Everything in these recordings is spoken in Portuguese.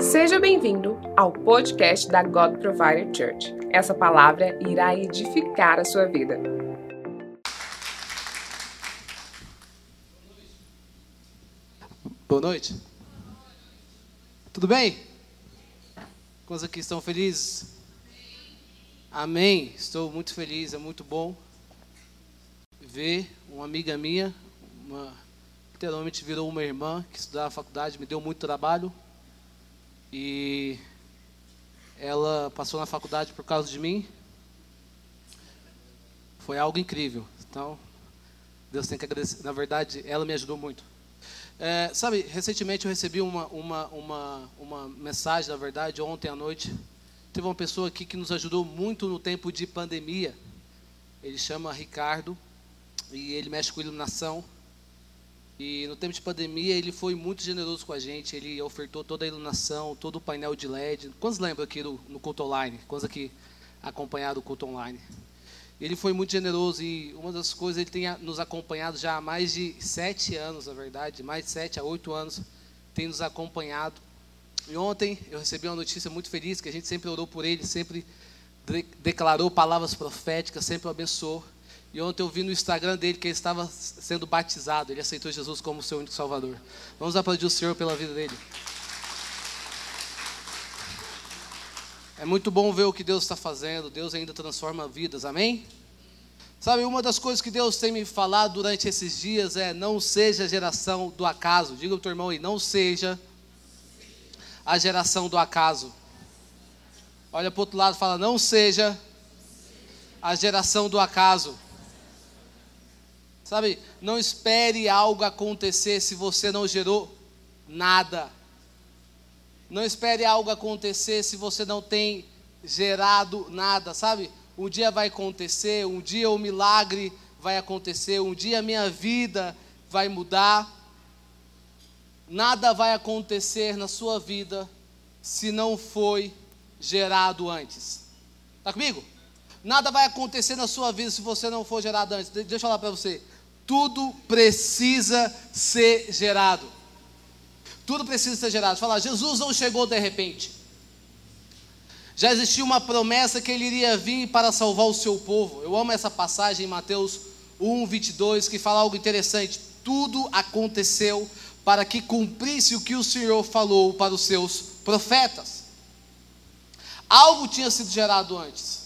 Seja bem-vindo ao podcast da God Provider Church. Essa palavra irá edificar a sua vida. Boa noite. Tudo bem? Quantos aqui estão felizes? Amém. Estou muito feliz, é muito bom ver uma amiga minha, uma, literalmente virou uma irmã que estudava na faculdade, me deu muito trabalho. E ela passou na faculdade por causa de mim. Foi algo incrível. Então, Deus tem que agradecer. Na verdade, ela me ajudou muito. É, sabe, recentemente eu recebi uma, uma, uma, uma mensagem, na verdade, ontem à noite. Teve uma pessoa aqui que nos ajudou muito no tempo de pandemia. Ele chama Ricardo e ele mexe com iluminação. E no tempo de pandemia ele foi muito generoso com a gente. Ele ofertou toda a iluminação, todo o painel de LED. Quantos lembram aqui no, no culto online? Quantos aqui acompanharam o culto online? Ele foi muito generoso e uma das coisas ele tem nos acompanhado já há mais de sete anos, na verdade, mais de sete a oito anos tem nos acompanhado. E ontem eu recebi uma notícia muito feliz que a gente sempre orou por ele, sempre declarou palavras proféticas, sempre o abençoou. E ontem eu vi no Instagram dele que ele estava sendo batizado, ele aceitou Jesus como seu único Salvador. Vamos aplaudir o Senhor pela vida dele. É muito bom ver o que Deus está fazendo, Deus ainda transforma vidas, amém? Sabe, uma das coisas que Deus tem me falado durante esses dias é: não seja a geração do acaso. Diga para o teu irmão aí, não seja a geração do acaso. Olha para o outro lado e fala: não seja a geração do acaso. Sabe, não espere algo acontecer se você não gerou nada. Não espere algo acontecer se você não tem gerado nada, sabe? Um dia vai acontecer, um dia o milagre vai acontecer, um dia a minha vida vai mudar. Nada vai acontecer na sua vida se não foi gerado antes. Está comigo? Nada vai acontecer na sua vida se você não for gerado antes. Deixa eu falar para você tudo precisa ser gerado. Tudo precisa ser gerado. Fala, Jesus não chegou de repente. Já existia uma promessa que ele iria vir para salvar o seu povo. Eu amo essa passagem em Mateus 1, 22, que fala algo interessante. Tudo aconteceu para que cumprisse o que o Senhor falou para os seus profetas. Algo tinha sido gerado antes.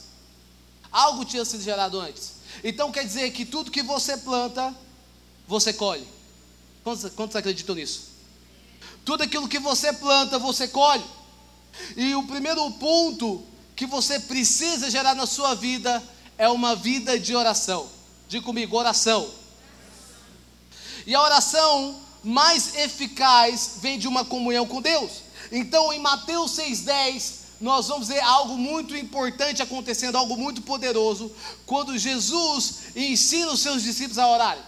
Algo tinha sido gerado antes. Então quer dizer que tudo que você planta, você colhe. Quantos, quantos acreditam nisso? Tudo aquilo que você planta, você colhe. E o primeiro ponto que você precisa gerar na sua vida é uma vida de oração. Diga comigo, oração. E a oração mais eficaz vem de uma comunhão com Deus. Então, em Mateus 6,10, nós vamos ver algo muito importante acontecendo, algo muito poderoso, quando Jesus ensina os seus discípulos a orarem.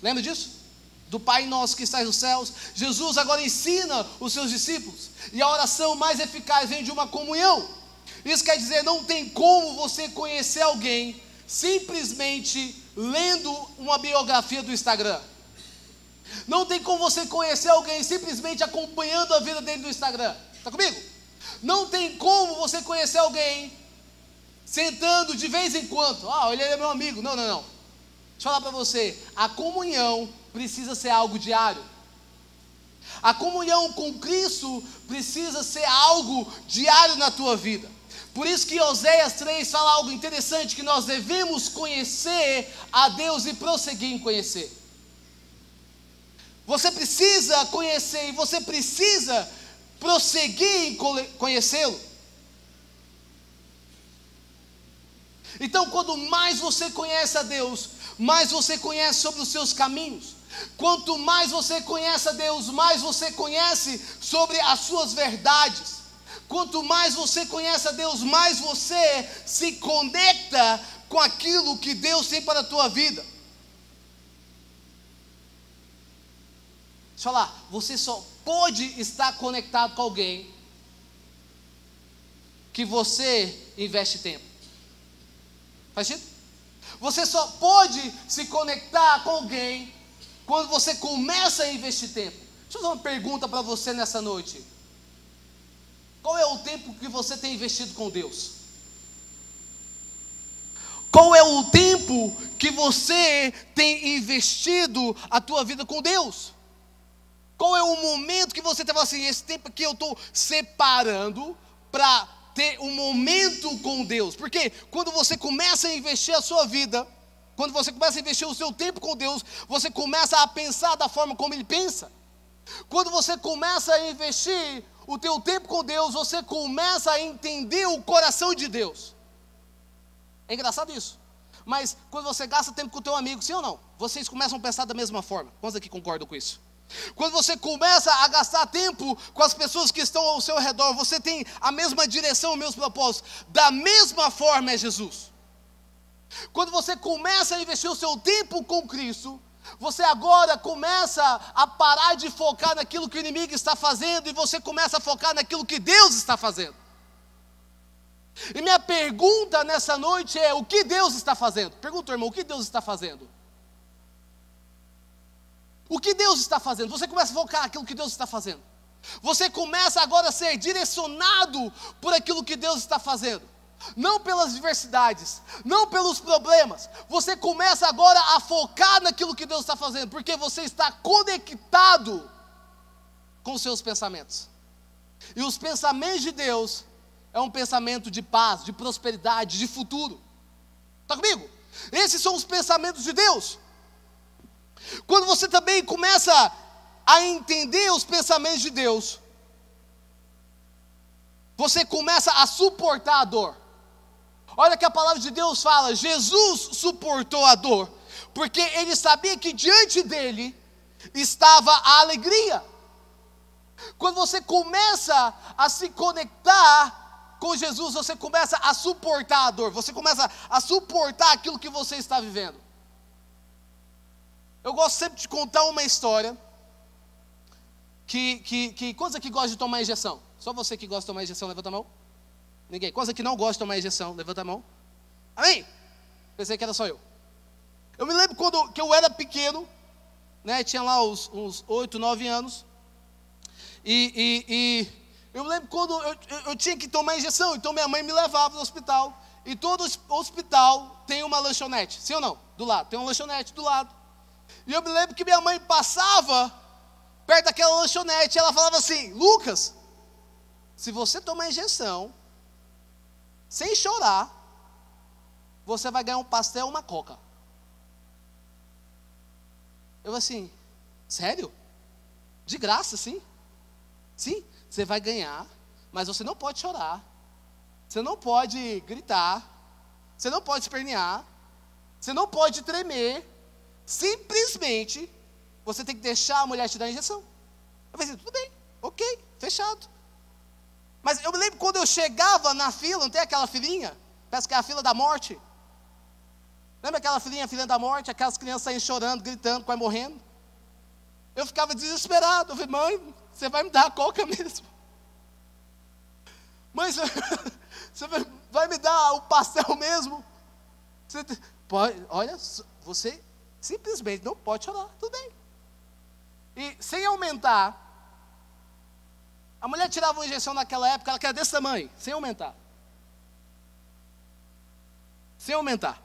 Lembra disso? Do Pai Nosso que está nos céus. Jesus agora ensina os seus discípulos. E a oração mais eficaz vem de uma comunhão. Isso quer dizer, não tem como você conhecer alguém simplesmente lendo uma biografia do Instagram. Não tem como você conhecer alguém simplesmente acompanhando a vida dele no Instagram. Está comigo? Não tem como você conhecer alguém sentando de vez em quando. Ah, ele é meu amigo. Não, não, não. Deixa eu falar para você. A comunhão precisa ser algo diário. A comunhão com Cristo precisa ser algo diário na tua vida. Por isso que Oséias 3 fala algo interessante que nós devemos conhecer a Deus e prosseguir em conhecer. Você precisa conhecer e você precisa prosseguir em conhecê-lo. Então, quando mais você conhece a Deus, mais você conhece sobre os seus caminhos. Quanto mais você conhece a Deus, mais você conhece sobre as suas verdades. Quanto mais você conhece a Deus, mais você se conecta com aquilo que Deus tem para a tua vida. Deixa eu falar, você só pode estar conectado com alguém que você investe tempo. Faz sentido? Você só pode se conectar com alguém quando você começa a investir tempo. Deixa eu fazer uma pergunta para você nessa noite. Qual é o tempo que você tem investido com Deus? Qual é o tempo que você tem investido a tua vida com Deus? Qual é o momento que você estava assim, esse tempo que eu estou separando para ter um momento com Deus? Porque quando você começa a investir a sua vida, quando você começa a investir o seu tempo com Deus, você começa a pensar da forma como Ele pensa. Quando você começa a investir o teu tempo com Deus, você começa a entender o coração de Deus. É engraçado isso. Mas quando você gasta tempo com o teu amigo, sim ou não? Vocês começam a pensar da mesma forma. Quantos aqui concordam com isso? Quando você começa a gastar tempo com as pessoas que estão ao seu redor, você tem a mesma direção, os meus propósitos. Da mesma forma é Jesus. Quando você começa a investir o seu tempo com Cristo, você agora começa a parar de focar naquilo que o inimigo está fazendo e você começa a focar naquilo que Deus está fazendo. E minha pergunta nessa noite é: o que Deus está fazendo? Pergunta, irmão, o que Deus está fazendo? O que Deus está fazendo? Você começa a focar naquilo que Deus está fazendo. Você começa agora a ser direcionado por aquilo que Deus está fazendo. Não pelas diversidades, não pelos problemas. Você começa agora a focar naquilo que Deus está fazendo, porque você está conectado com seus pensamentos. E os pensamentos de Deus é um pensamento de paz, de prosperidade, de futuro. Está comigo? Esses são os pensamentos de Deus. Quando você também começa a entender os pensamentos de Deus, você começa a suportar a dor. Olha que a palavra de Deus fala: Jesus suportou a dor, porque ele sabia que diante dele estava a alegria. Quando você começa a se conectar com Jesus, você começa a suportar a dor, você começa a suportar aquilo que você está vivendo. Eu gosto sempre de contar uma história que, que, que quantos aqui gostam de tomar injeção? Só você que gosta de tomar injeção, levanta a mão. Ninguém. Quantos aqui não gostam de tomar injeção? Levanta a mão. Amém? Pensei que era só eu. Eu me lembro quando que eu era pequeno, né? Tinha lá uns, uns 8, 9 anos. E, e, e eu lembro quando eu, eu, eu tinha que tomar injeção, então minha mãe me levava no hospital. E todo hospital tem uma lanchonete, sim ou não? Do lado, tem uma lanchonete do lado. E eu me lembro que minha mãe passava perto daquela lanchonete e ela falava assim: Lucas, se você tomar injeção, sem chorar, você vai ganhar um pastel ou uma coca. Eu assim, sério? De graça, sim? Sim. Você vai ganhar, mas você não pode chorar. Você não pode gritar. Você não pode espernear. Você não pode tremer. Simplesmente você tem que deixar a mulher te dar a injeção. Eu falei assim, tudo bem, ok, fechado. Mas eu me lembro quando eu chegava na fila, não tem aquela filinha? Parece que é a fila da morte. Lembra aquela filinha, a filinha da morte? Aquelas crianças saem chorando, gritando, quase morrendo. Eu ficava desesperado. Eu falei, mãe, você vai me dar a coca mesmo. Mas você vai me dar o pastel mesmo? Você olha, você simplesmente não pode chorar, tudo bem. E sem aumentar, a mulher tirava uma injeção naquela época, ela era desse tamanho, sem aumentar. Sem aumentar.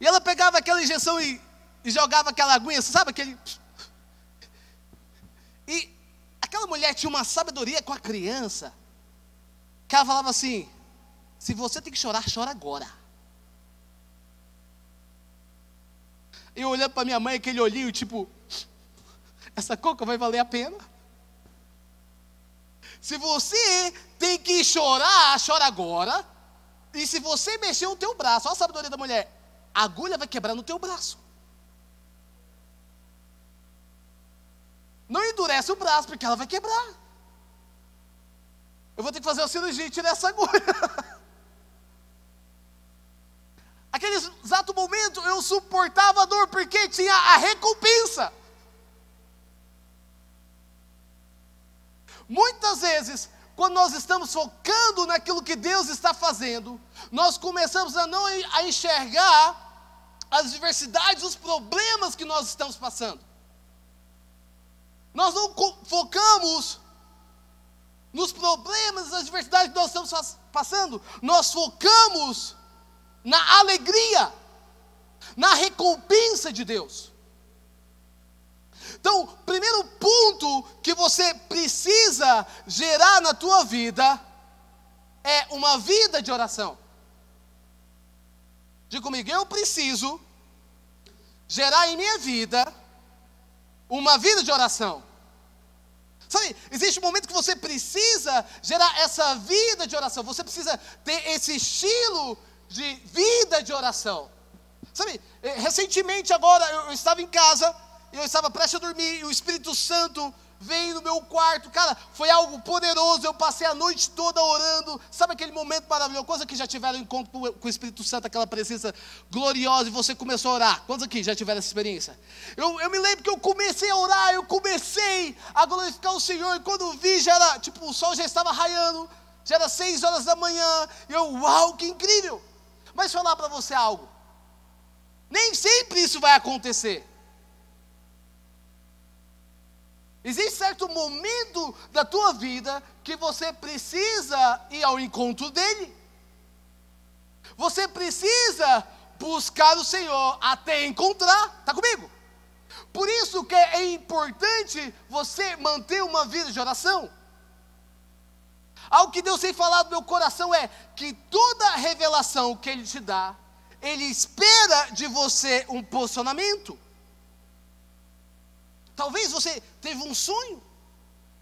E ela pegava aquela injeção e, e jogava aquela aguinha, sabe aquele e aquela mulher tinha uma sabedoria com a criança, que ela falava assim: se você tem que chorar, chora agora. Eu olhando para minha mãe, aquele olhinho, tipo, essa coca vai valer a pena? Se você tem que chorar, chora agora. E se você mexer o teu braço, olha a sabedoria da mulher, a agulha vai quebrar no teu braço. Não endurece o braço, porque ela vai quebrar. Eu vou ter que fazer uma cirurgia e tirar essa agulha. Aquele exato momento eu suportava a dor porque tinha a recompensa. Muitas vezes, quando nós estamos focando naquilo que Deus está fazendo, nós começamos a não a enxergar as diversidades, os problemas que nós estamos passando. Nós não focamos nos problemas, nas adversidades que nós estamos passando, nós focamos na alegria, na recompensa de Deus. Então, primeiro ponto que você precisa gerar na tua vida é uma vida de oração. Diga comigo, eu preciso gerar em minha vida uma vida de oração. Sabe, existe um momento que você precisa gerar essa vida de oração, você precisa ter esse estilo de vida de oração. Sabe, eh, recentemente agora eu, estava em casa, eu estava prestes a dormir e o Espírito Santo veio no meu quarto, cara, foi algo poderoso. Eu passei a noite toda orando. Sabe aquele momento maravilhoso? Coisa que já tiveram encontro com o Espírito Santo, aquela presença gloriosa, e você começou a orar. Quantos aqui já tiveram essa experiência? Eu, eu me lembro que eu comecei a orar, eu comecei a glorificar o Senhor, e quando vi, já era, tipo, o sol já estava raiando, já era seis horas da manhã, e eu, uau, que incrível! Mas falar para você algo. Nem sempre isso vai acontecer. Existe certo momento da tua vida que você precisa ir ao encontro dele. Você precisa buscar o Senhor até encontrar. Está comigo? Por isso que é importante você manter uma vida de oração. Algo que Deus tem falado no meu coração é que toda revelação que Ele te dá, Ele espera de você um posicionamento. Talvez você teve um sonho.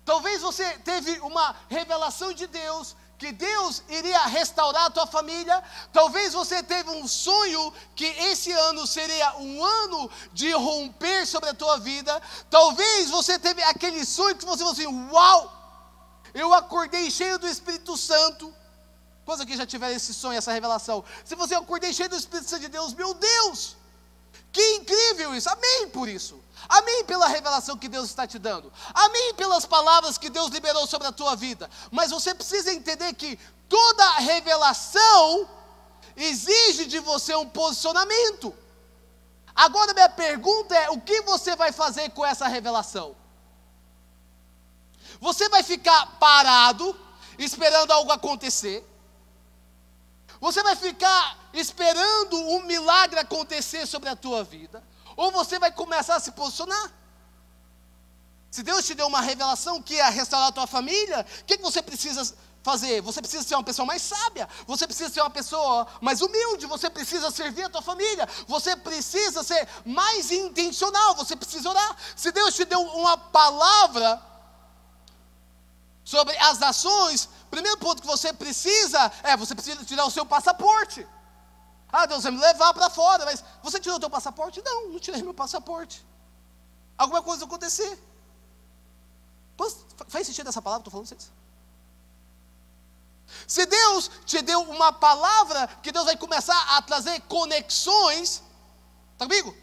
Talvez você teve uma revelação de Deus que Deus iria restaurar a tua família. Talvez você teve um sonho que esse ano seria um ano de romper sobre a tua vida. Talvez você teve aquele sonho que você falou assim: "Uau! Eu acordei cheio do Espírito Santo". Quantos aqui já tiveram esse sonho, essa revelação? Se você acordei cheio do Espírito Santo de Deus, meu Deus! Que incrível isso! Amém por isso. Amém pela revelação que Deus está te dando. Amém pelas palavras que Deus liberou sobre a tua vida. Mas você precisa entender que toda revelação exige de você um posicionamento. Agora minha pergunta é: o que você vai fazer com essa revelação? Você vai ficar parado, esperando algo acontecer? Você vai ficar esperando um milagre acontecer sobre a tua vida? Ou você vai começar a se posicionar? Se Deus te deu uma revelação que é restaurar a tua família, o que, que você precisa fazer? Você precisa ser uma pessoa mais sábia, você precisa ser uma pessoa mais humilde, você precisa servir a tua família, você precisa ser mais intencional, você precisa orar. Se Deus te deu uma palavra sobre as nações, primeiro ponto que você precisa é você precisa tirar o seu passaporte. Ah, Deus vai me levar para fora, mas você tirou o teu passaporte? Não, não tirei meu passaporte. Alguma coisa acontecer. Faz sentido essa palavra que estou falando vocês? Se Deus te deu uma palavra que Deus vai começar a trazer conexões, está comigo?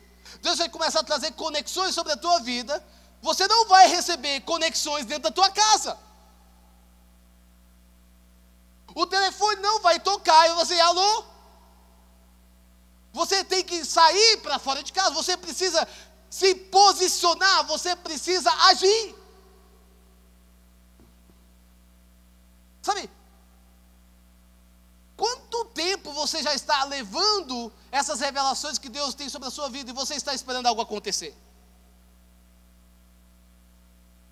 Deus vai começar a trazer conexões sobre a tua vida, você não vai receber conexões dentro da tua casa. O telefone não vai tocar e você, alô? Você tem que sair para fora de casa, você precisa se posicionar, você precisa agir. Sabe? Quanto tempo você já está levando essas revelações que Deus tem sobre a sua vida e você está esperando algo acontecer?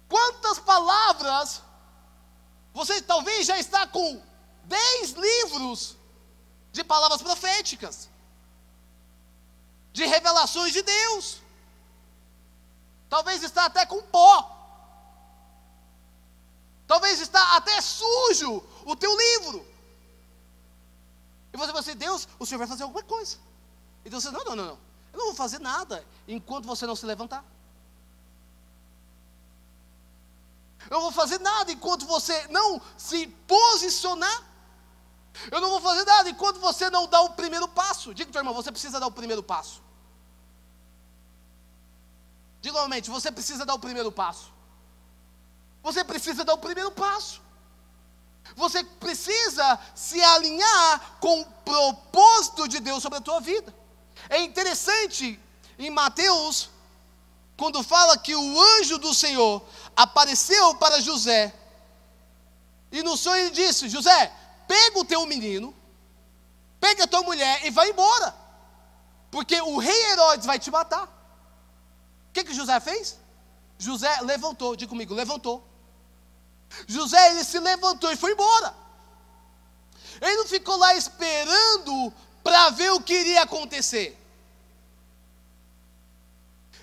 Quantas palavras você talvez já está com dez livros de palavras proféticas? de revelações de Deus. Talvez está até com pó. Talvez está até sujo o teu livro. E você vai dizer, Deus, o Senhor vai fazer alguma coisa. E Deus diz, não, não, não, não. Eu não vou fazer nada enquanto você não se levantar. Eu vou fazer nada enquanto você não se posicionar. Eu não vou fazer nada enquanto você não dá o primeiro passo. Diga para irmão, você precisa dar o primeiro passo. Diga novamente, você precisa dar o primeiro passo. Você precisa dar o primeiro passo. Você precisa se alinhar com o propósito de Deus sobre a tua vida. É interessante em Mateus, quando fala que o anjo do Senhor apareceu para José E no sonho ele disse: José, pega o teu menino, pega a tua mulher e vai embora, porque o rei Herodes vai te matar. O que, que José fez? José levantou, diga comigo, levantou. José, ele se levantou e foi embora. Ele não ficou lá esperando para ver o que iria acontecer.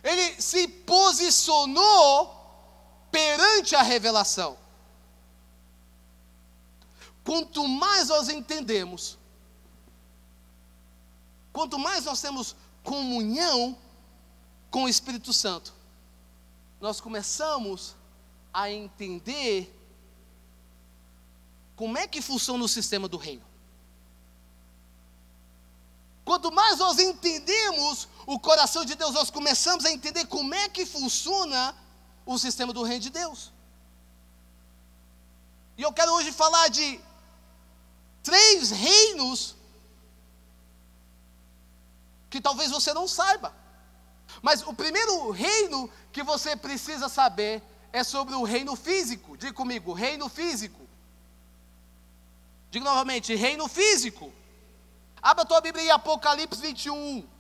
Ele se posicionou perante a revelação. Quanto mais nós entendemos, quanto mais nós temos comunhão com o Espírito Santo, nós começamos a entender como é que funciona o sistema do reino. Quanto mais nós entendemos o coração de Deus, nós começamos a entender como é que funciona o sistema do reino de Deus. E eu quero hoje falar de três reinos que talvez você não saiba. Mas o primeiro reino que você precisa saber é sobre o reino físico. Diga comigo, reino físico. Diga novamente, reino físico. Abra a tua Bíblia em Apocalipse 21.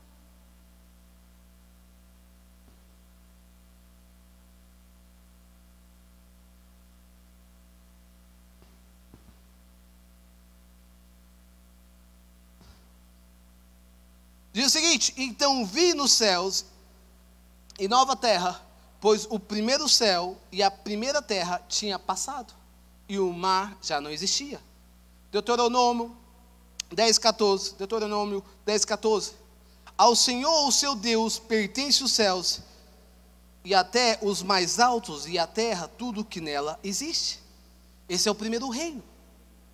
Diz o seguinte: Então vi nos céus e nova terra pois o primeiro céu e a primeira terra tinha passado, e o mar já não existia. Deuteronômio 10, 14. Deuteronômio 10, 14. Ao Senhor, o seu Deus, pertence os céus, e até os mais altos, e a terra, tudo que nela existe. Esse é o primeiro reino.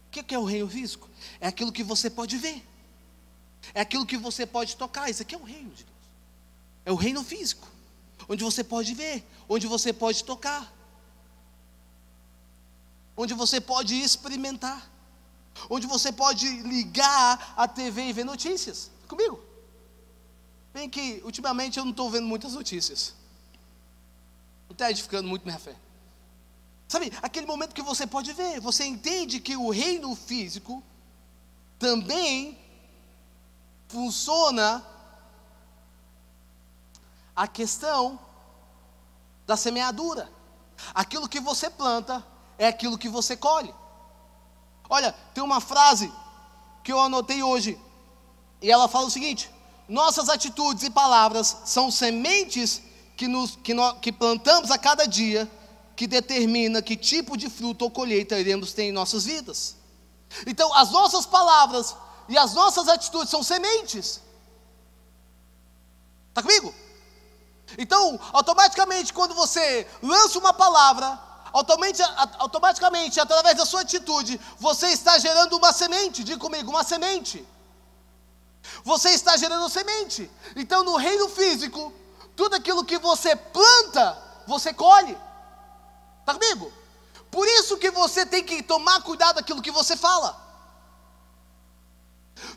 O que é o reino físico? É aquilo que você pode ver, é aquilo que você pode tocar. Isso aqui é o reino de Deus, é o reino físico onde você pode ver, onde você pode tocar, onde você pode experimentar, onde você pode ligar a TV e ver notícias. Comigo? Bem que ultimamente eu não estou vendo muitas notícias. Não está edificando muito minha fé. Sabe, aquele momento que você pode ver, você entende que o reino físico também funciona a questão da semeadura. Aquilo que você planta é aquilo que você colhe. Olha, tem uma frase que eu anotei hoje, e ela fala o seguinte: nossas atitudes e palavras são sementes que, nos, que, que plantamos a cada dia, que determina que tipo de fruto ou colheita iremos ter em nossas vidas. Então, as nossas palavras e as nossas atitudes são sementes. Está comigo? Então, automaticamente, quando você lança uma palavra, automaticamente, através da sua atitude, você está gerando uma semente. Diga comigo, uma semente. Você está gerando semente. Então, no reino físico, tudo aquilo que você planta, você colhe. Está comigo? Por isso que você tem que tomar cuidado daquilo que você fala.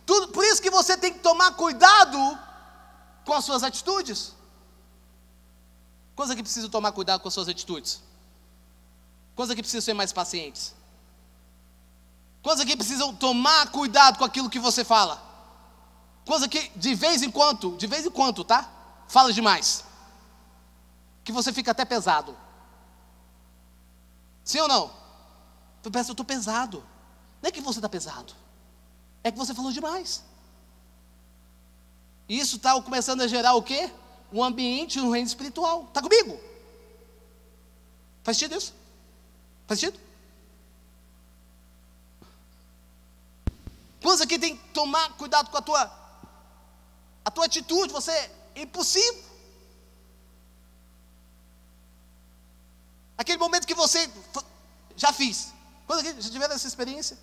Tudo, por isso que você tem que tomar cuidado com as suas atitudes. Quantos aqui precisam tomar cuidado com as suas atitudes? Quantos aqui precisam ser mais pacientes? Quantos aqui precisam tomar cuidado com aquilo que você fala? Quantos aqui, de vez em quando, de vez em quando, tá? Fala demais. Que você fica até pesado. Sim ou não? Tu eu estou pesado. Não é que você está pesado. É que você falou demais. Isso está começando a gerar o quê? um ambiente no reino espiritual. Está comigo? Faz sentido isso? Faz sentido? Quantos aqui tem que tomar cuidado com a tua, a tua atitude? Você é impossível. Aquele momento que você já fiz. Quantos aqui já tiveram essa experiência?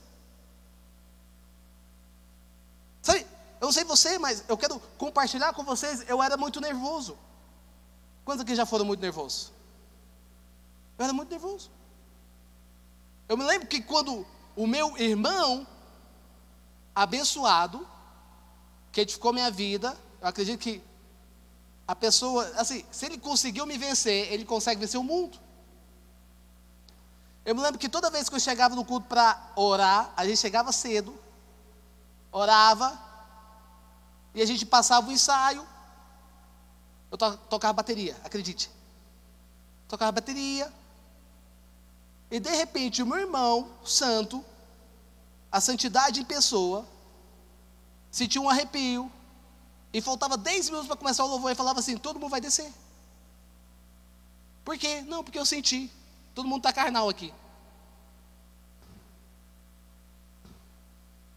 Sabe, eu não sei você, mas eu quero compartilhar com vocês. Eu era muito nervoso. Quantos aqui já foram muito nervosos? Eu era muito nervoso. Eu me lembro que quando o meu irmão, abençoado, que edificou minha vida, eu acredito que a pessoa, assim, se ele conseguiu me vencer, ele consegue vencer o mundo. Eu me lembro que toda vez que eu chegava no culto para orar, a gente chegava cedo, orava, e a gente passava o ensaio. Eu to tocava bateria, acredite. Tocava bateria. E de repente o meu irmão, santo, a santidade em pessoa, sentiu um arrepio. E faltava 10 minutos para começar o louvor e falava assim: todo mundo vai descer. Por quê? Não, porque eu senti. Todo mundo está carnal aqui.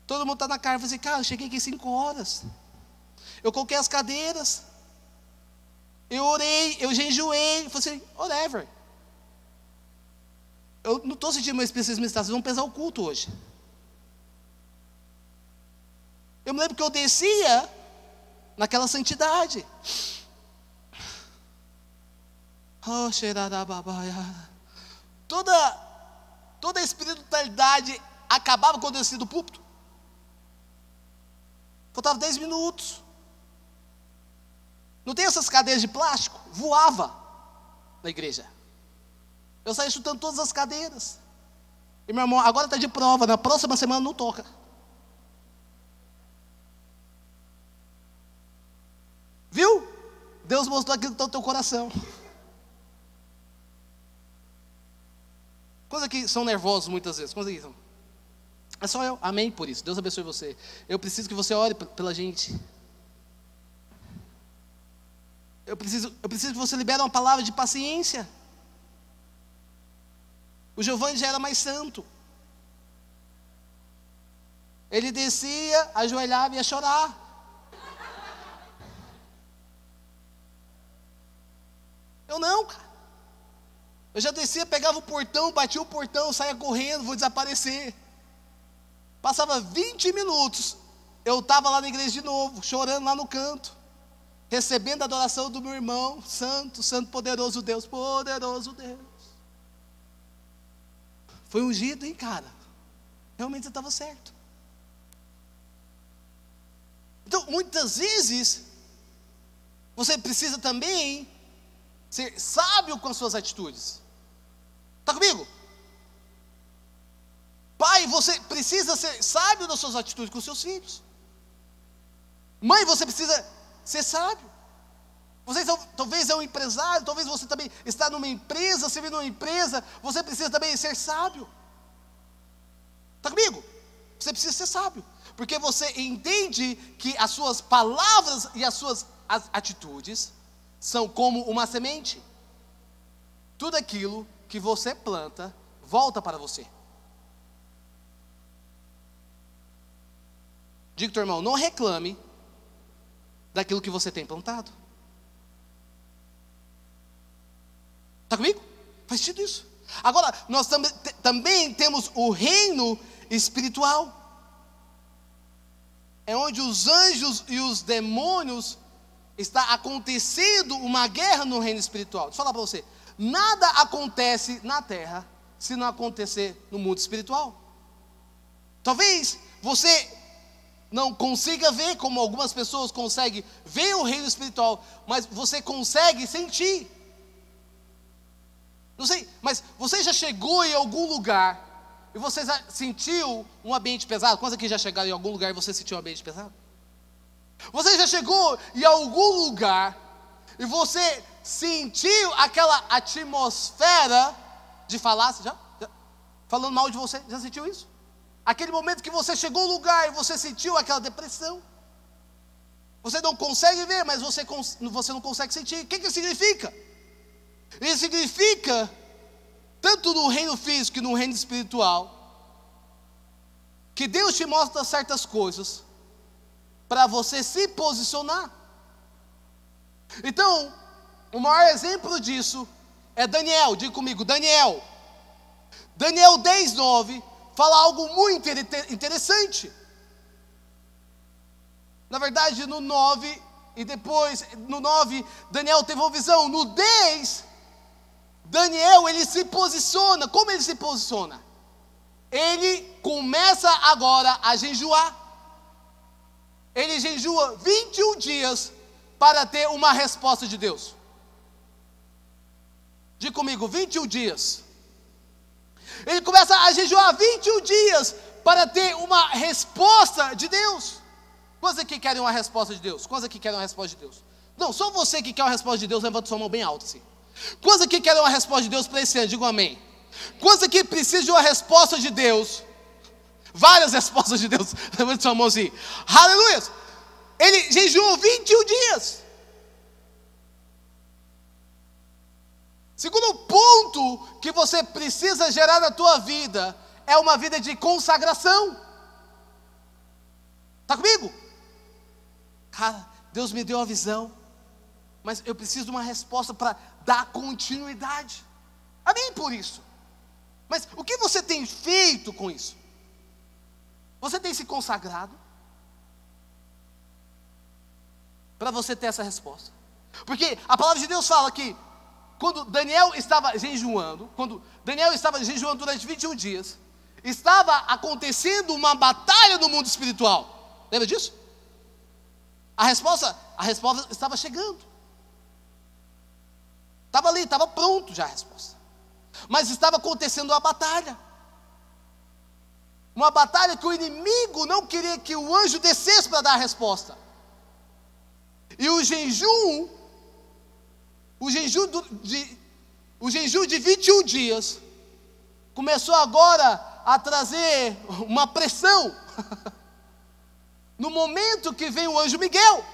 Todo mundo está na carne. Eu falei assim, cara, eu cheguei aqui 5 horas. Eu coloquei as cadeiras. Eu orei, eu jejuei. Eu falei assim, whatever. Eu não estou sentindo meu espírito ministrar, vocês vão pesar o culto hoje. Eu me lembro que eu descia naquela santidade. Oh, toda, toda a espiritualidade acabava quando eu descia do púlpito. Faltava 10 minutos. Não tem essas cadeiras de plástico? Voava na igreja. Eu saí chutando todas as cadeiras. E meu irmão, agora está de prova, na próxima semana não toca. Viu? Deus mostrou aquilo que está no teu coração. Coisa que são nervosos muitas vezes. Coisa que são. É só eu. Amém por isso. Deus abençoe você. Eu preciso que você ore pela gente. Eu preciso, eu preciso que você libere uma palavra de paciência. O Giovanni já era mais santo. Ele descia, ajoelhava e ia chorar. Eu não, cara. Eu já descia, pegava o portão, batia o portão, saía correndo, vou desaparecer. Passava 20 minutos, eu estava lá na igreja de novo, chorando lá no canto, recebendo a adoração do meu irmão, santo, santo, poderoso Deus, poderoso Deus. Foi ungido, hein, cara? Realmente estava certo. Então, muitas vezes, você precisa também ser sábio com as suas atitudes. Está comigo? Pai, você precisa ser sábio nas suas atitudes com os seus filhos. Mãe, você precisa ser sábio. Você talvez é um empresário, talvez você também está numa empresa, servindo numa empresa, você precisa também ser sábio. Está comigo? Você precisa ser sábio, porque você entende que as suas palavras e as suas atitudes são como uma semente. Tudo aquilo que você planta volta para você. Diga teu irmão, não reclame daquilo que você tem plantado. Está comigo? Faz sentido isso. Agora, nós tam também temos o reino espiritual. É onde os anjos e os demônios está acontecendo uma guerra no reino espiritual. Deixa eu falar para você. Nada acontece na terra se não acontecer no mundo espiritual. Talvez você não consiga ver como algumas pessoas conseguem ver o reino espiritual, mas você consegue sentir. Não sei, mas você já chegou em algum lugar e você já sentiu um ambiente pesado? Quantos aqui já chegaram em algum lugar e você sentiu um ambiente pesado? Você já chegou em algum lugar e você sentiu aquela atmosfera de falar, já, já, falando mal de você, já sentiu isso? Aquele momento que você chegou no lugar e você sentiu aquela depressão. Você não consegue ver, mas você, você não consegue sentir. O que, que significa? Isso significa, tanto no reino físico que no reino espiritual, que Deus te mostra certas coisas para você se posicionar. Então, o maior exemplo disso é Daniel, diga comigo, Daniel. Daniel 10, 9, fala algo muito interessante. Na verdade, no 9, e depois, no 9, Daniel teve uma visão. No 10, Daniel, ele se posiciona. Como ele se posiciona? Ele começa agora a jejuar. Ele jejua 21 dias para ter uma resposta de Deus. Diga comigo, 21 dias. Ele começa a jejuar 21 dias para ter uma resposta de Deus. Quantos aqui querem uma resposta de Deus? Quantos aqui querem uma resposta de Deus? Não, só você que quer uma resposta de Deus, levanta sua mão bem alta. Quantos aqui querem uma resposta de Deus para esse ano? Diga um amém. Quantos aqui precisam de uma resposta de Deus? Várias respostas de Deus. Levanta sua mão assim. Aleluia. Ele jejuou 21 dias. Segundo ponto que você precisa gerar na tua vida é uma vida de consagração. Está comigo? Cara, Deus me deu a visão, mas eu preciso de uma resposta para dar continuidade. Amém por isso. Mas o que você tem feito com isso? Você tem se consagrado? Para você ter essa resposta. Porque a palavra de Deus fala que quando Daniel estava jejuando, quando Daniel estava jejuando durante 21 dias, estava acontecendo uma batalha no mundo espiritual. Lembra disso? A resposta, a resposta estava chegando. Estava ali, estava pronto já a resposta. Mas estava acontecendo uma batalha. Uma batalha que o inimigo não queria que o anjo descesse para dar a resposta. E o jejum o jejum de, o jejum de 21 dias começou agora a trazer uma pressão. no momento que vem o anjo Miguel.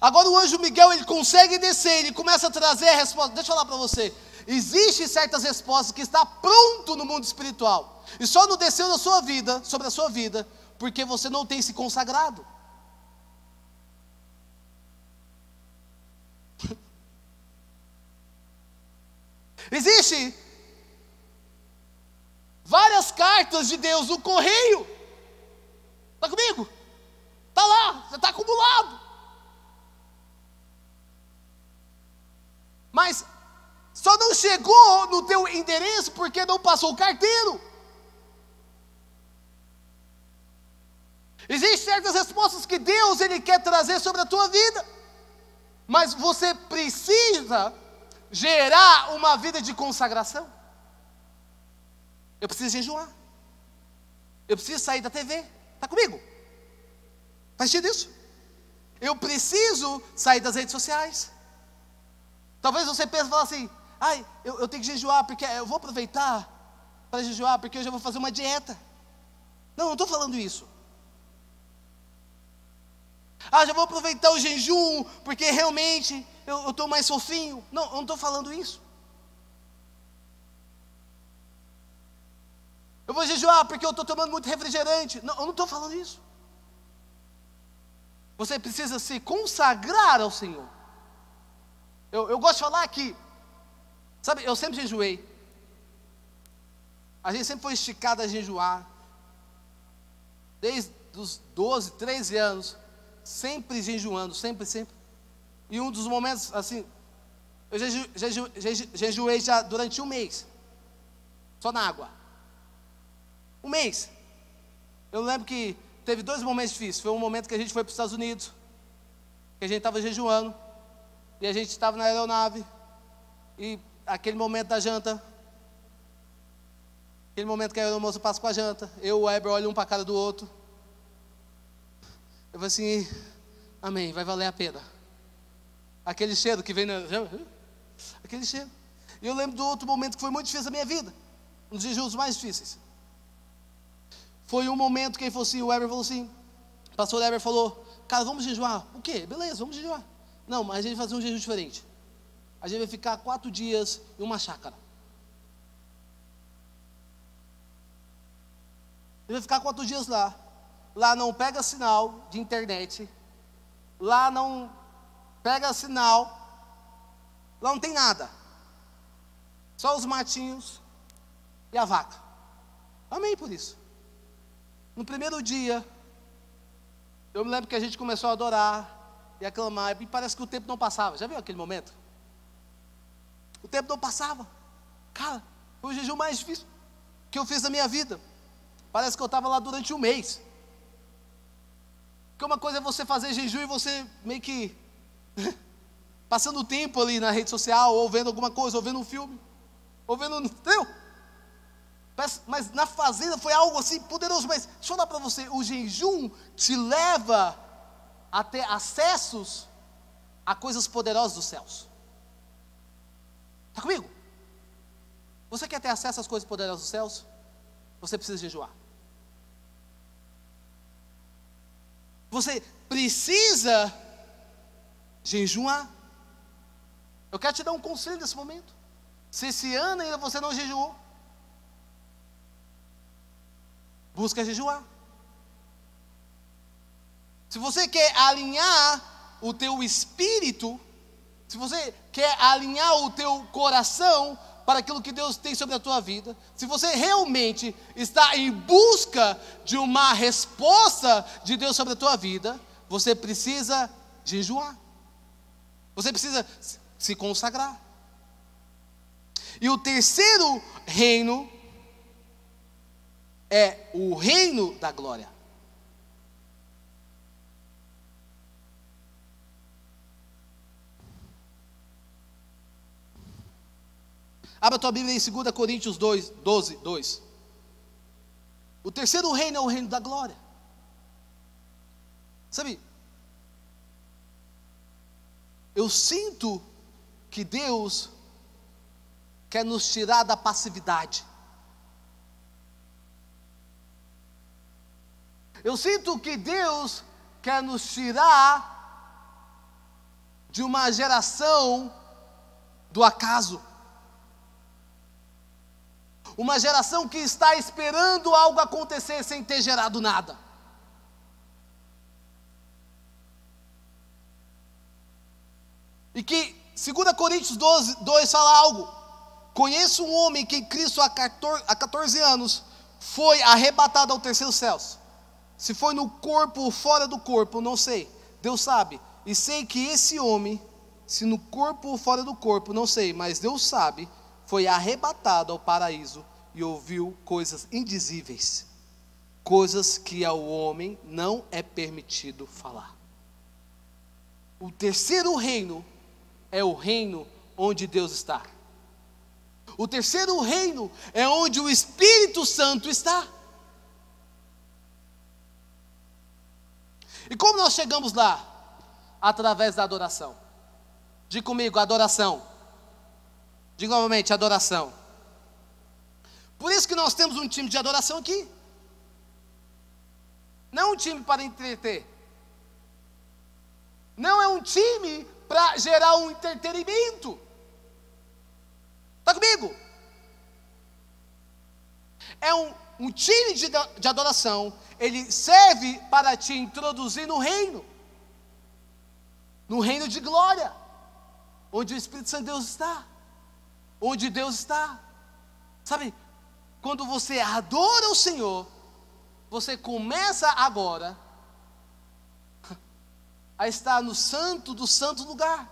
Agora o anjo Miguel ele consegue descer, ele começa a trazer a resposta. Deixa eu falar para você. Existem certas respostas que está pronto no mundo espiritual. E só não desceu na sua vida, sobre a sua vida, porque você não tem se consagrado. Existe várias cartas de Deus no correio. Está comigo? Está lá, já está acumulado. Mas só não chegou no teu endereço porque não passou o carteiro. Existem certas respostas que Deus ele quer trazer sobre a tua vida. Mas você precisa gerar uma vida de consagração. Eu preciso jejuar. Eu preciso sair da TV. Está comigo? Faz sentido isso? Eu preciso sair das redes sociais. Talvez você pense e fale assim: ai, eu, eu tenho que jejuar, porque eu vou aproveitar para jejuar, porque eu já vou fazer uma dieta. Não, não estou falando isso. Ah, já vou aproveitar o jejum, porque realmente eu estou mais fofinho. Não, eu não estou falando isso. Eu vou jejuar porque eu estou tomando muito refrigerante. Não, eu não estou falando isso. Você precisa se consagrar ao Senhor. Eu, eu gosto de falar que, sabe, eu sempre jejuei. A gente sempre foi esticado a jejuar. Desde os 12, 13 anos sempre jejuando, sempre, sempre. E um dos momentos, assim, eu jeju, jeju, jeju, jejuei já durante um mês, só na água. Um mês. Eu lembro que teve dois momentos difíceis. Foi um momento que a gente foi para os Estados Unidos, que a gente estava jejuando, e a gente estava na aeronave, e aquele momento da janta, aquele momento que a aeromoça passa com a janta, eu e o Weber olham um para a cara do outro. Eu falei assim, amém, vai valer a pena. Aquele cheiro que vem na. Aquele cheiro. E eu lembro do outro momento que foi muito difícil na minha vida. Um dos jejuns mais difíceis. Foi um momento que ele falou assim, o Weber falou assim, o pastor Weber falou, cara, vamos jejuar. O quê? Beleza, vamos jejuar. Não, mas a gente vai fazer um jejum diferente. A gente vai ficar quatro dias em uma chácara. Ele vai ficar quatro dias lá lá não pega sinal de internet, lá não pega sinal, lá não tem nada. Só os matinhos e a vaca. Amém por isso. No primeiro dia, eu me lembro que a gente começou a adorar e aclamar, e parece que o tempo não passava. Já viu aquele momento? O tempo não passava. Cara, foi o jejum mais difícil que eu fiz na minha vida. Parece que eu estava lá durante um mês. Porque uma coisa é você fazer jejum e você meio que passando tempo ali na rede social, ou vendo alguma coisa, ou vendo um filme, ou vendo. Entendeu? Mas, mas na fazenda foi algo assim poderoso. Mas deixa eu falar para você: o jejum te leva a ter acessos a coisas poderosas dos céus. Está comigo? Você quer ter acesso às coisas poderosas dos céus? Você precisa jejuar. Você precisa jejuar. Eu quero te dar um conselho nesse momento. Se esse ano ainda você não jejuou, busca jejuar. Se você quer alinhar o teu espírito, se você quer alinhar o teu coração para aquilo que Deus tem sobre a tua vida, se você realmente está em busca de uma resposta de Deus sobre a tua vida, você precisa jejuar. Você precisa se consagrar. E o terceiro reino é o reino da glória. Abra a tua Bíblia em 2 Coríntios 2, 12, 2. O terceiro reino é o reino da glória. Sabe, eu sinto que Deus quer nos tirar da passividade. Eu sinto que Deus quer nos tirar de uma geração do acaso. Uma geração que está esperando algo acontecer sem ter gerado nada. E que 2 Coríntios 12, 2 fala algo. Conheço um homem que em Cristo há 14, há 14 anos foi arrebatado ao terceiro céu. Se foi no corpo ou fora do corpo, não sei. Deus sabe. E sei que esse homem, se no corpo ou fora do corpo, não sei, mas Deus sabe, foi arrebatado ao paraíso e ouviu coisas indizíveis, coisas que ao homem não é permitido falar. O terceiro reino é o reino onde Deus está. O terceiro reino é onde o Espírito Santo está. E como nós chegamos lá? Através da adoração. Diga comigo, adoração. Diga novamente, adoração. Por isso que nós temos um time de adoração aqui. Não um time para entreter. Não é um time para gerar um entretenimento. Está comigo? É um, um time de, de adoração, ele serve para te introduzir no reino, no reino de glória, onde o Espírito Santo de Deus está, onde Deus está. Sabe, quando você adora o Senhor, você começa agora a estar no santo do santo lugar.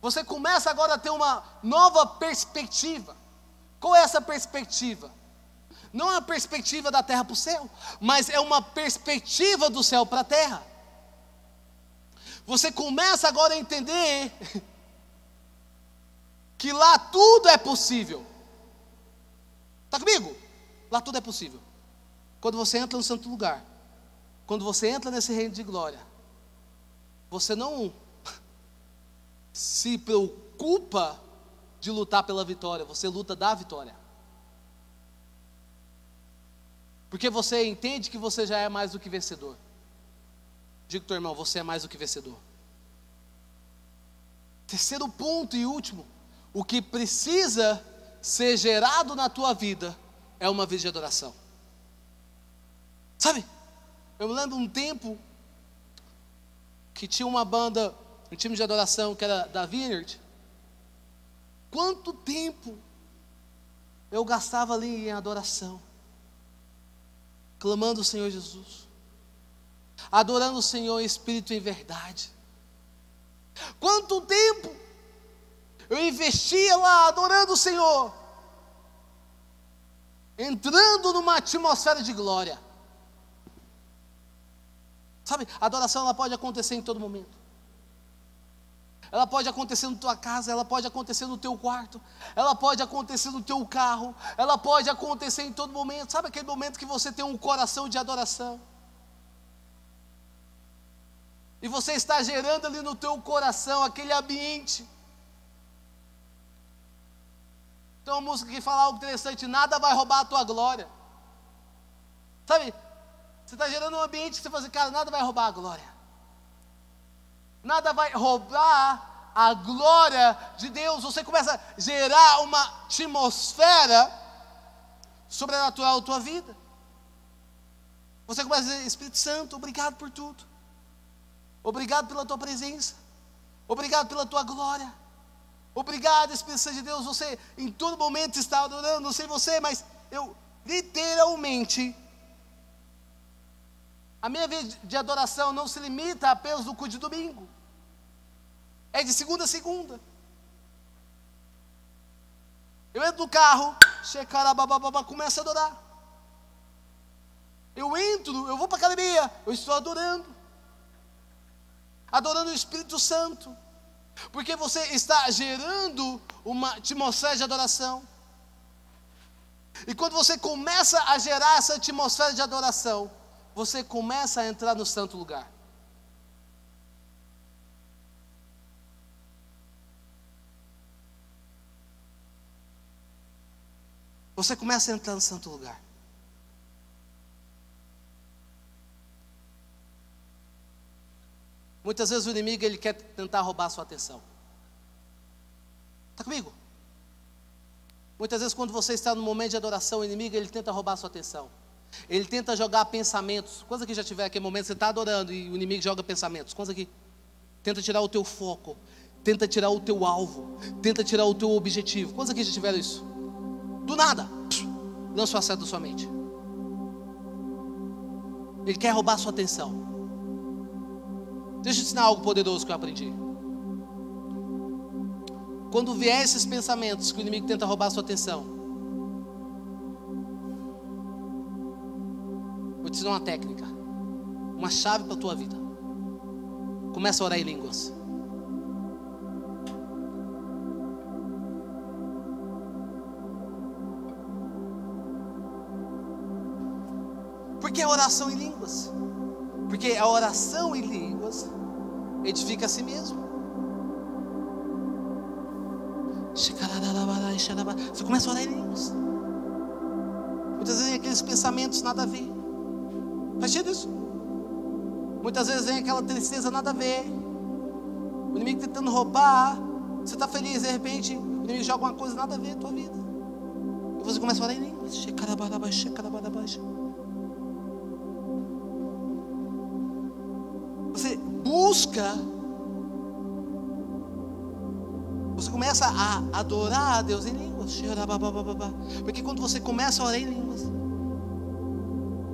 Você começa agora a ter uma nova perspectiva. Qual é essa perspectiva? Não é a perspectiva da terra para o céu, mas é uma perspectiva do céu para a terra. Você começa agora a entender que lá tudo é possível. Está comigo? Lá tudo é possível. Quando você entra no santo lugar, quando você entra nesse reino de glória, você não se preocupa de lutar pela vitória, você luta da vitória. Porque você entende que você já é mais do que vencedor. Diga teu irmão, você é mais do que vencedor. Terceiro ponto e último, o que precisa ser gerado na tua vida é uma vida de adoração. Sabe? Eu me lembro um tempo que tinha uma banda, um time de adoração que era da Vineyard. Quanto tempo eu gastava ali em adoração, clamando o Senhor Jesus, adorando o Senhor em espírito e em verdade. Quanto tempo eu investia lá adorando o Senhor, entrando numa atmosfera de glória. Sabe, a adoração ela pode acontecer em todo momento. ela pode acontecer na tua casa, ela pode acontecer no teu quarto, ela pode acontecer no teu carro, ela pode acontecer em todo momento. Sabe aquele momento que você tem um coração de adoração? E você está gerando ali no teu coração aquele ambiente. Tem uma música que fala algo interessante: nada vai roubar a tua glória. Sabe? Você está gerando um ambiente que você fala assim, cara, nada vai roubar a glória. Nada vai roubar a glória de Deus. Você começa a gerar uma atmosfera sobrenatural na tua vida. Você começa a dizer, Espírito Santo, obrigado por tudo. Obrigado pela tua presença. Obrigado pela tua glória. Obrigado, Espírito Santo de Deus. Você em todo momento está adorando, não sei você, mas eu literalmente a minha vida de adoração não se limita apenas no culto de domingo. É de segunda a segunda. Eu entro no carro, checarabababá, começo a adorar. Eu entro, eu vou para a academia, eu estou adorando. Adorando o Espírito Santo. Porque você está gerando uma atmosfera de adoração. E quando você começa a gerar essa atmosfera de adoração, você começa a entrar no santo lugar. Você começa a entrar no santo lugar. Muitas vezes o inimigo ele quer tentar roubar a sua atenção. Está comigo? Muitas vezes quando você está no momento de adoração, o inimigo ele tenta roubar a sua atenção. Ele tenta jogar pensamentos. Quantos aqui já tiver aquele momento você está adorando e o inimigo joga pensamentos? Quantos aqui? Tenta tirar o teu foco. Tenta tirar o teu alvo. Tenta tirar o teu objetivo. Quantos aqui já tiveram isso? Do nada. Lança o acesso da sua mente. Ele quer roubar a sua atenção. Deixa eu te ensinar algo poderoso que eu aprendi. Quando vier esses pensamentos que o inimigo tenta roubar a sua atenção, Vou te ensinar uma técnica, uma chave para a tua vida. Começa a orar em línguas. Por que oração em línguas? Porque a oração em línguas edifica a si mesmo. Você começa a orar em línguas. Muitas vezes aqueles pensamentos nada a ver. Faz isso? Muitas vezes vem aquela tristeza nada a ver. O inimigo tentando roubar. Você está feliz, de repente, o inimigo joga uma coisa nada a ver na tua vida. E você começa a falar em línguas. Busca. Você começa a adorar a Deus em línguas. Porque quando você começa a orar em línguas,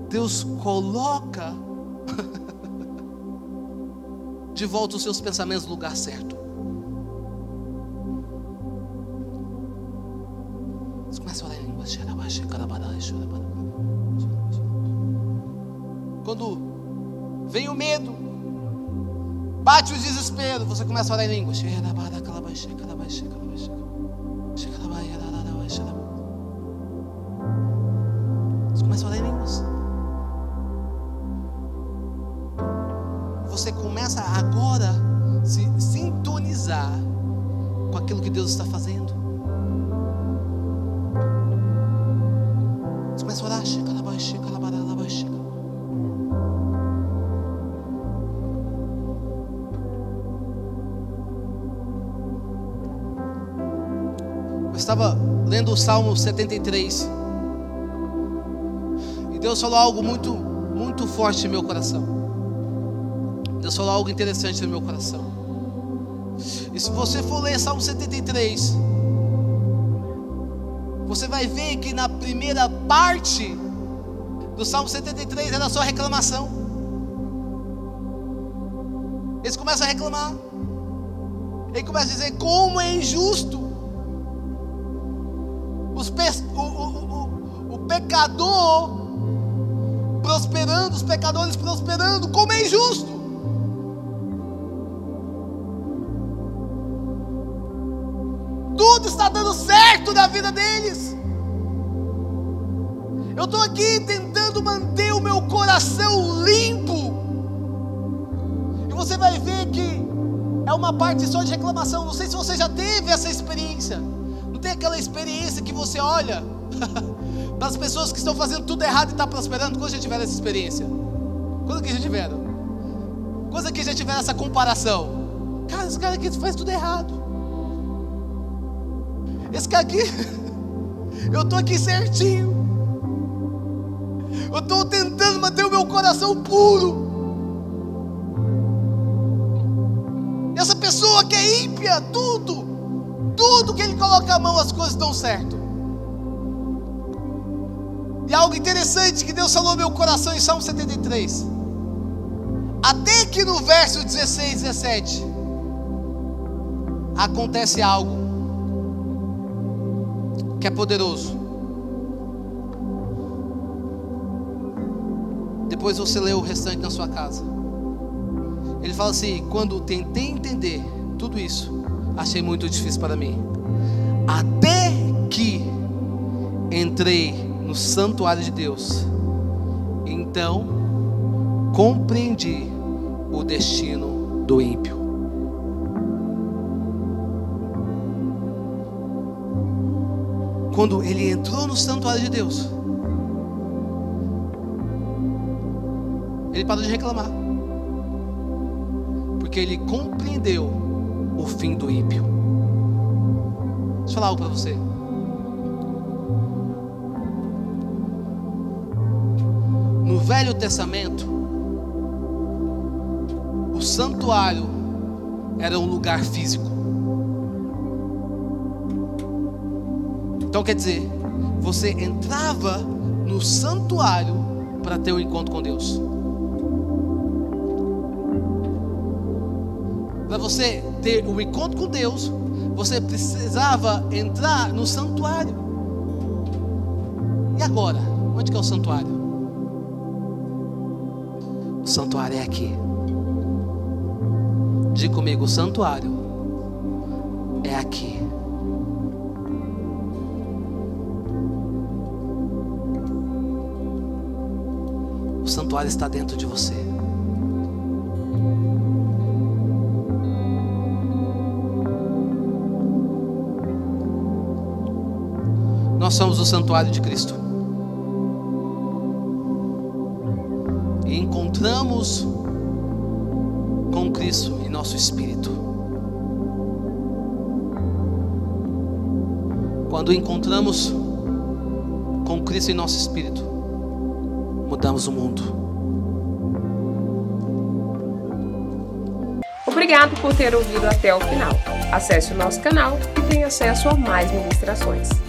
Deus coloca de volta os seus pensamentos no lugar certo. Você começa a orar em língua. Quando vem o medo, bate o desespero, você começa a orar em língua. Você começa a orar em línguas. você começa agora a se sintonizar com aquilo que Deus está fazendo. Estava lendo o Salmo 73 e Deus falou algo muito, muito forte em meu coração. Deus falou algo interessante no meu coração. E se você for ler Salmo 73, você vai ver que na primeira parte do Salmo 73 era só reclamação. Eles começam a reclamar. Ele começa a dizer como é injusto. Os pe o, o, o, o pecador prosperando, os pecadores prosperando, como é injusto. dando certo na vida deles. Eu estou aqui tentando manter o meu coração limpo. E você vai ver que é uma parte só de reclamação. Não sei se você já teve essa experiência. Tem aquela experiência que você olha para as pessoas que estão fazendo tudo errado e está prosperando. Quando já tiveram essa experiência? Quando que já tiveram? Quando que já tiveram essa comparação? Cara, esse cara aqui faz tudo errado. Esse cara aqui, eu estou aqui certinho. Eu estou tentando manter o meu coração puro. Essa pessoa que é ímpia, tudo, tudo que ele coloca a mão, as coisas dão certo. E algo interessante que Deus falou no meu coração em Salmo 73. Até que no verso 16, 17, acontece algo que é poderoso. Depois você lê o restante na sua casa. Ele fala assim: quando tentei entender tudo isso, achei muito difícil para mim. Até que entrei no santuário de Deus, então compreendi o destino do ímpio. Quando ele entrou no santuário de Deus, ele parou de reclamar porque ele compreendeu o fim do ímpio. Deixa eu falar algo para você. No Velho Testamento, o santuário era um lugar físico. Então quer dizer, você entrava no santuário para ter um encontro com Deus. Para você ter o um encontro com Deus, você precisava entrar no santuário. E agora? Onde que é o santuário? O santuário é aqui. Diga comigo, o santuário é aqui. O santuário está dentro de você. Somos o santuário de Cristo. E encontramos com Cristo em nosso espírito. Quando encontramos com Cristo em nosso espírito, mudamos o mundo. Obrigado por ter ouvido até o final. Acesse o nosso canal e tenha acesso a mais ministrações.